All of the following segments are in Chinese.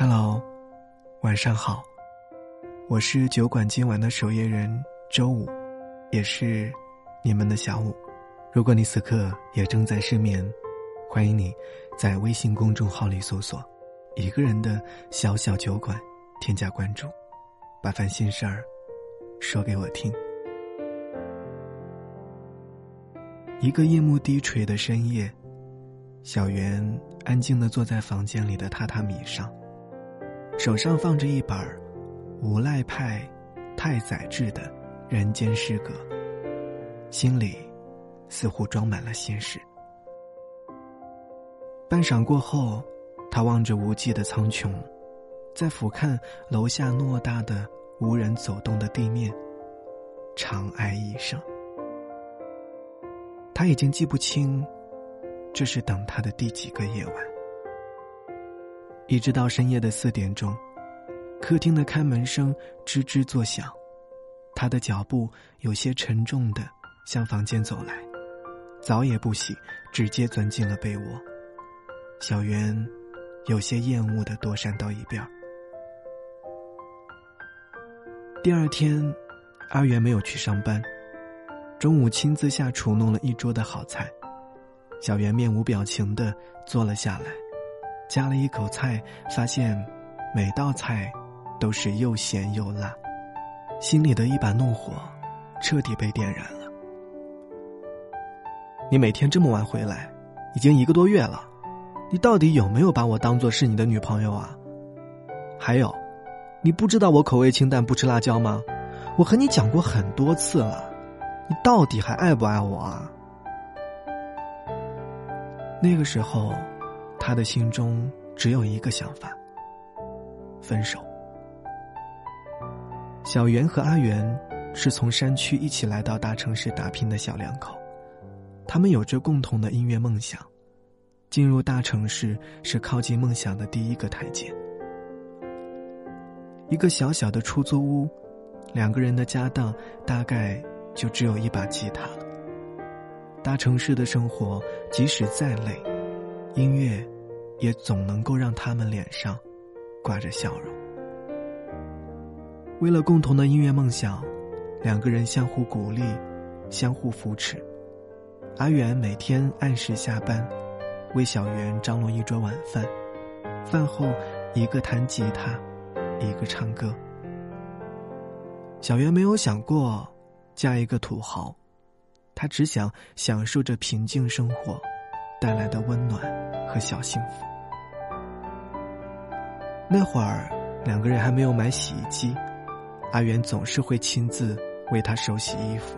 Hello，晚上好，我是酒馆今晚的守夜人周五，也是你们的小五。如果你此刻也正在失眠，欢迎你在微信公众号里搜索“一个人的小小酒馆”，添加关注，把烦心事儿说给我听。一个夜幕低垂的深夜，小袁安静的坐在房间里的榻榻米上。手上放着一本无赖派太宰治的人间失格，心里似乎装满了心事。半晌过后，他望着无际的苍穹，再俯瞰楼下偌大的无人走动的地面，长哀一声。他已经记不清，这是等他的第几个夜晚。一直到深夜的四点钟，客厅的开门声吱吱作响，他的脚步有些沉重的向房间走来，澡也不洗，直接钻进了被窝。小袁有些厌恶的躲闪到一边。第二天，阿元没有去上班，中午亲自下厨弄了一桌的好菜，小袁面无表情的坐了下来。夹了一口菜，发现每道菜都是又咸又辣，心里的一把怒火彻底被点燃了。你每天这么晚回来，已经一个多月了，你到底有没有把我当做是你的女朋友啊？还有，你不知道我口味清淡，不吃辣椒吗？我和你讲过很多次了，你到底还爱不爱我啊？那个时候。他的心中只有一个想法：分手。小袁和阿元是从山区一起来到大城市打拼的小两口，他们有着共同的音乐梦想。进入大城市是靠近梦想的第一个台阶。一个小小的出租屋，两个人的家当大概就只有一把吉他了。大城市的生活，即使再累。音乐，也总能够让他们脸上挂着笑容。为了共同的音乐梦想，两个人相互鼓励，相互扶持。阿远每天按时下班，为小袁张罗一桌晚饭。饭后，一个弹吉他，一个唱歌。小袁没有想过嫁一个土豪，他只想享受着平静生活。带来的温暖和小幸福。那会儿，两个人还没有买洗衣机，阿元总是会亲自为她手洗衣服，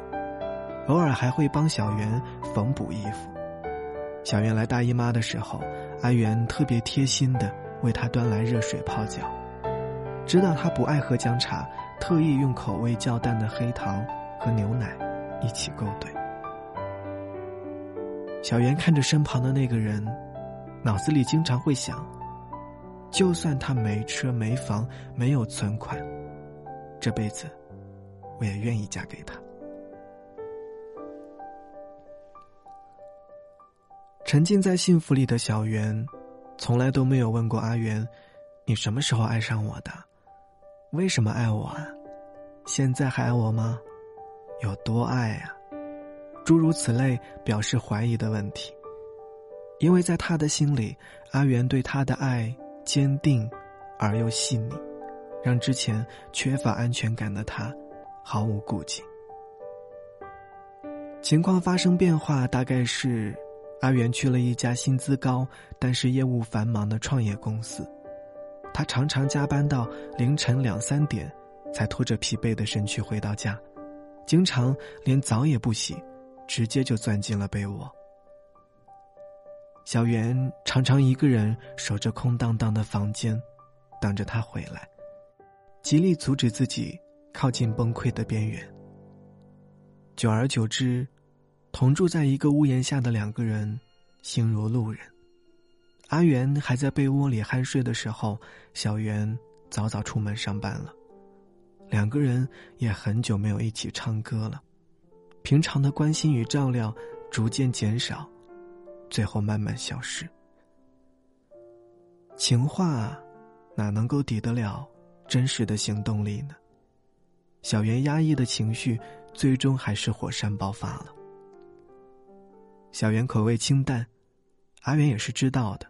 偶尔还会帮小袁缝补衣服。小袁来大姨妈的时候，阿元特别贴心的为她端来热水泡脚。知道她不爱喝姜茶，特意用口味较淡的黑糖和牛奶一起勾兑。小袁看着身旁的那个人，脑子里经常会想：就算他没车没房没有存款，这辈子我也愿意嫁给他。沉浸在幸福里的小袁，从来都没有问过阿元：“你什么时候爱上我的？为什么爱我啊？现在还爱我吗？有多爱啊？”诸如此类表示怀疑的问题，因为在他的心里，阿元对他的爱坚定而又细腻，让之前缺乏安全感的他毫无顾忌。情况发生变化，大概是阿元去了一家薪资高但是业务繁忙的创业公司，他常常加班到凌晨两三点，才拖着疲惫的身躯回到家，经常连澡也不洗。直接就钻进了被窝。小袁常常一个人守着空荡荡的房间，等着他回来，极力阻止自己靠近崩溃的边缘。久而久之，同住在一个屋檐下的两个人，心如路人。阿元还在被窝里酣睡的时候，小袁早早出门上班了。两个人也很久没有一起唱歌了。平常的关心与照料逐渐减少，最后慢慢消失。情话哪能够抵得了真实的行动力呢？小袁压抑的情绪，最终还是火山爆发了。小袁口味清淡，阿元也是知道的，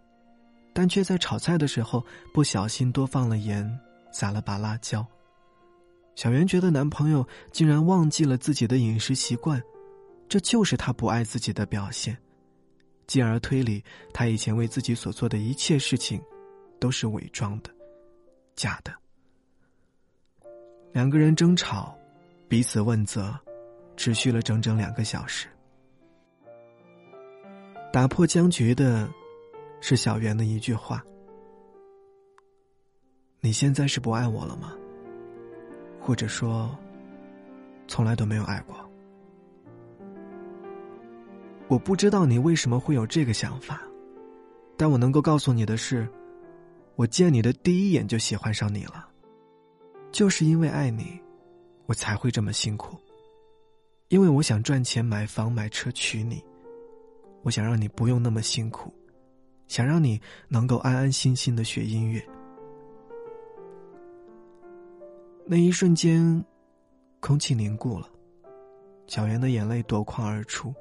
但却在炒菜的时候不小心多放了盐，撒了把辣椒。小袁觉得男朋友竟然忘记了自己的饮食习惯，这就是他不爱自己的表现，进而推理他以前为自己所做的一切事情，都是伪装的，假的。两个人争吵，彼此问责，持续了整整两个小时。打破僵局的，是小袁的一句话：“你现在是不爱我了吗？或者说，从来都没有爱过？”我不知道你为什么会有这个想法，但我能够告诉你的是，我见你的第一眼就喜欢上你了，就是因为爱你，我才会这么辛苦，因为我想赚钱买房买车娶你。我想让你不用那么辛苦，想让你能够安安心心的学音乐。那一瞬间，空气凝固了，小袁的眼泪夺眶而出。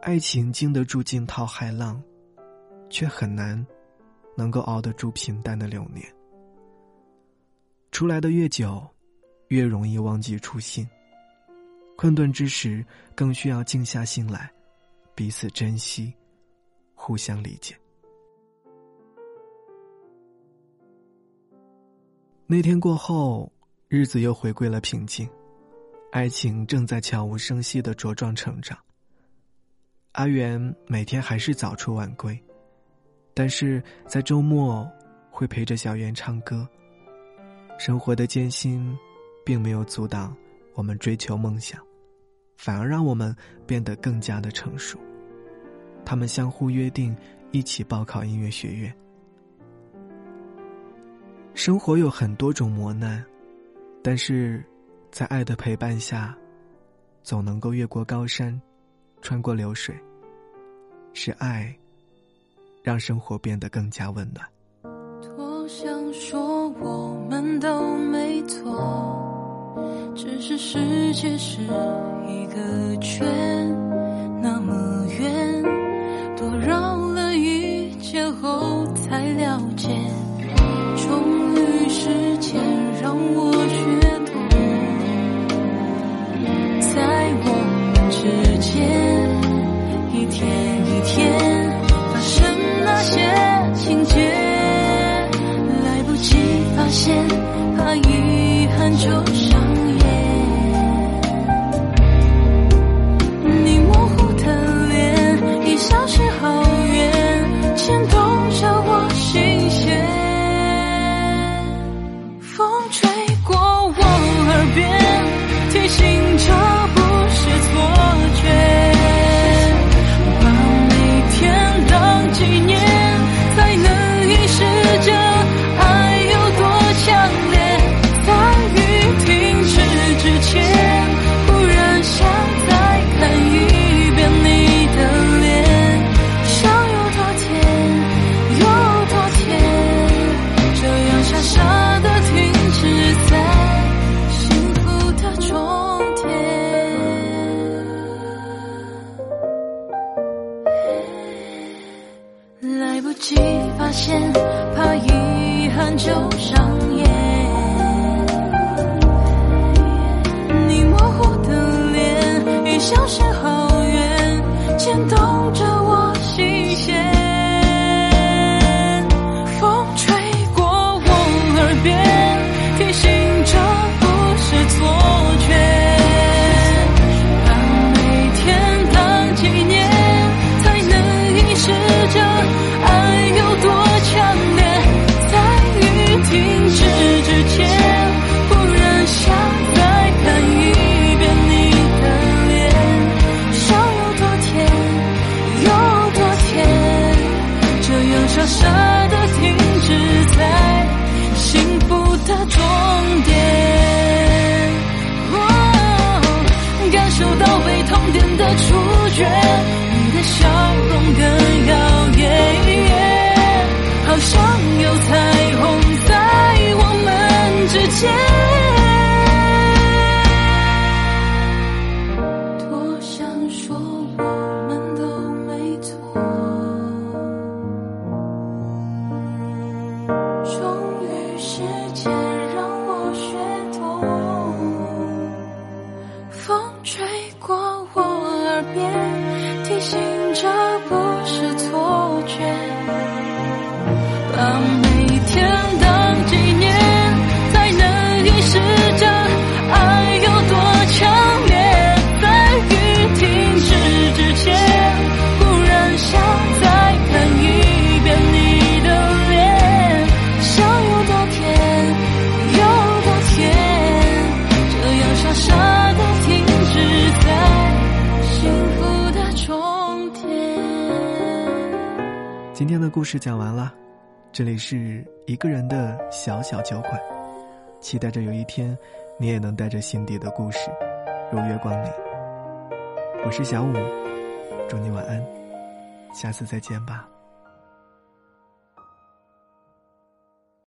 爱情经得住惊涛骇浪，却很难能够熬得住平淡的流年。出来的越久，越容易忘记初心。困顿之时，更需要静下心来。彼此珍惜，互相理解。那天过后，日子又回归了平静，爱情正在悄无声息的茁壮成长。阿元每天还是早出晚归，但是在周末会陪着小圆唱歌。生活的艰辛，并没有阻挡我们追求梦想，反而让我们变得更加的成熟。他们相互约定，一起报考音乐学院。生活有很多种磨难，但是，在爱的陪伴下，总能够越过高山，穿过流水。是爱，让生活变得更加温暖。多想说我们都没错，只是世界是一个圈，那么远。多绕了一圈后才了解，终于时间让我觉得，在我们之间一天一天发生那些情节，来不及发现，动着的触觉你的笑今天的故事讲完了，这里是一个人的小小酒馆，期待着有一天，你也能带着心底的故事，如约光临。我是小五，祝你晚安，下次再见吧。